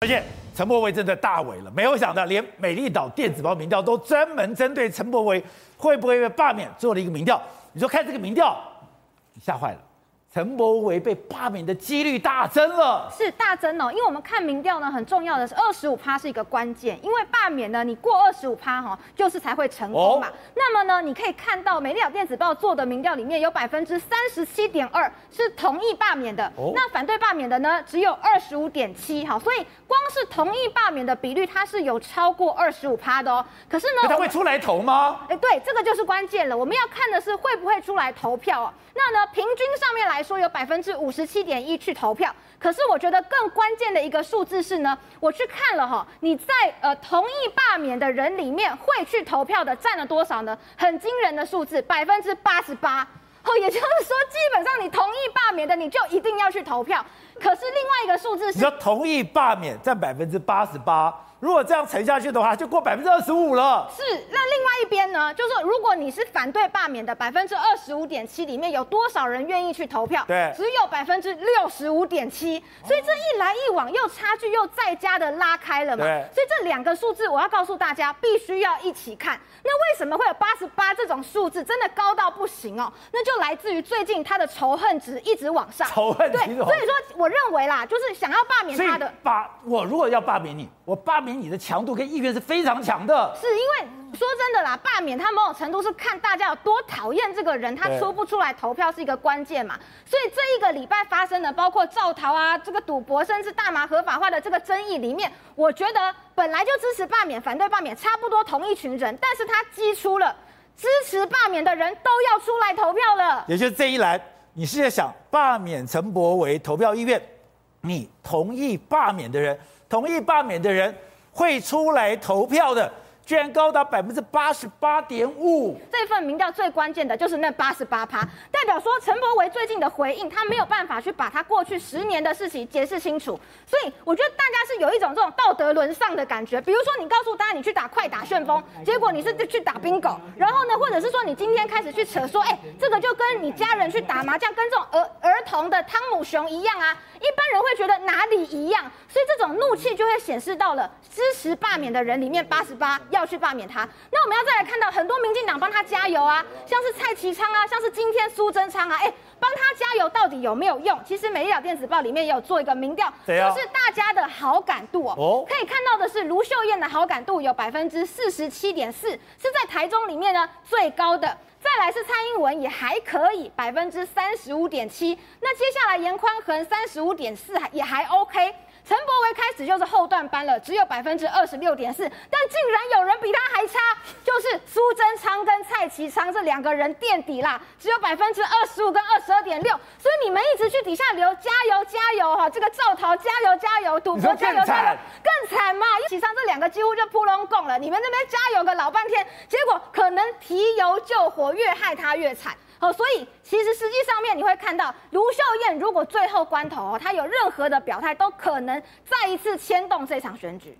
而且陈柏伟真的大围了，没有想到连美丽岛电子报民调都专门针对陈柏伟会不会被罢免做了一个民调。你说看这个民调，吓坏了。陈柏惟被罢免的几率大增了，是大增哦。因为我们看民调呢，很重要的是二十五趴是一个关键，因为罢免呢，你过二十五趴哈，就是才会成功嘛。哦、那么呢，你可以看到美丽岛电子报做的民调里面有百分之三十七点二是同意罢免的，哦、那反对罢免的呢只有二十五点七，好，所以光是同意罢免的比率它是有超过二十五趴的哦。可是呢，他会出来投吗？哎，对，这个就是关键了。我们要看的是会不会出来投票啊？那呢，平均上面来说有百分之五十七点一去投票，可是我觉得更关键的一个数字是呢，我去看了哈，你在呃同意罢免的人里面会去投票的占了多少呢？很惊人的数字，百分之八十八。哦，也就是说，基本上你同意罢免的，你就一定要去投票。可是另外一个数字是，你要同意罢免占百分之八十八。如果这样沉下去的话，就过百分之二十五了。是，那另外一边呢？就是说如果你是反对罢免的，百分之二十五点七里面有多少人愿意去投票？对，只有百分之六十五点七。所以这一来一往，又差距又再加的拉开了嘛。对。所以这两个数字，我要告诉大家，必须要一起看。那为什么会有八十八这种数字，真的高到不行哦？那就来自于最近他的仇恨值一直往上。仇恨值。对，所以说我认为啦，就是想要罢免他的。罢，我如果要罢免你，我罢免你的强度跟。意愿是非常强的，是因为说真的啦，罢免他某种程度是看大家有多讨厌这个人，他出不出来投票是一个关键嘛。所以这一个礼拜发生的，包括造逃啊，这个赌博，甚至大麻合法化的这个争议里面，我觉得本来就支持罢免、反对罢免差不多同一群人，但是他激出了支持罢免的人都要出来投票了。也就是这一栏，你是在想罢免陈柏为投票意愿，你同意罢免的人，同意罢免的人。会出来投票的，居然高达百分之八十八点五。这份民调最关键的就是那八十八趴，代表说陈柏维最近的回应，他没有办法去把他过去十年的事情解释清楚。所以我觉得大家是有一种这种道德沦丧的感觉。比如说，你告诉大家你去打快打旋风，结果你是去打冰狗，然后呢，或者是说你今天开始去扯说，哎，这个就跟你家人去打麻将，跟这种儿儿童的汤姆熊一样啊。一般人会觉得哪里一样，所以这种怒气就会显示到了支持罢免的人里面，八十八要去罢免他。那我们要再来看到很多民进党帮他加油啊，像是蔡其昌啊，像是今天苏贞昌啊，哎，底有没有用？其实美丽岛电子报里面也有做一个民调，就是大家的好感度哦，可以看到的是卢秀燕的好感度有百分之四十七点四，是在台中里面呢最高的。再来是蔡英文也还可以，百分之三十五点七。那接下来严宽恒三十五点四，还也还 OK。陈柏维开始就是后段班了，只有百分之二十六点四，但竟然有人比他还差，就是苏贞昌跟蔡其昌这两个人垫底啦，只有百分之二十五跟二十二点六。所以你们一直去底下留加油加油哈，这个赵桃加油加油，赌博加油加油，更惨嘛！一起上这两个几乎就扑龙共了，你们那边加油个老半天，结果可能提油救火，越害他越惨。好，所以其实实际上面你会看到，卢秀燕如果最后关头哦，她有任何的表态，都可能再一次牵动这场选举。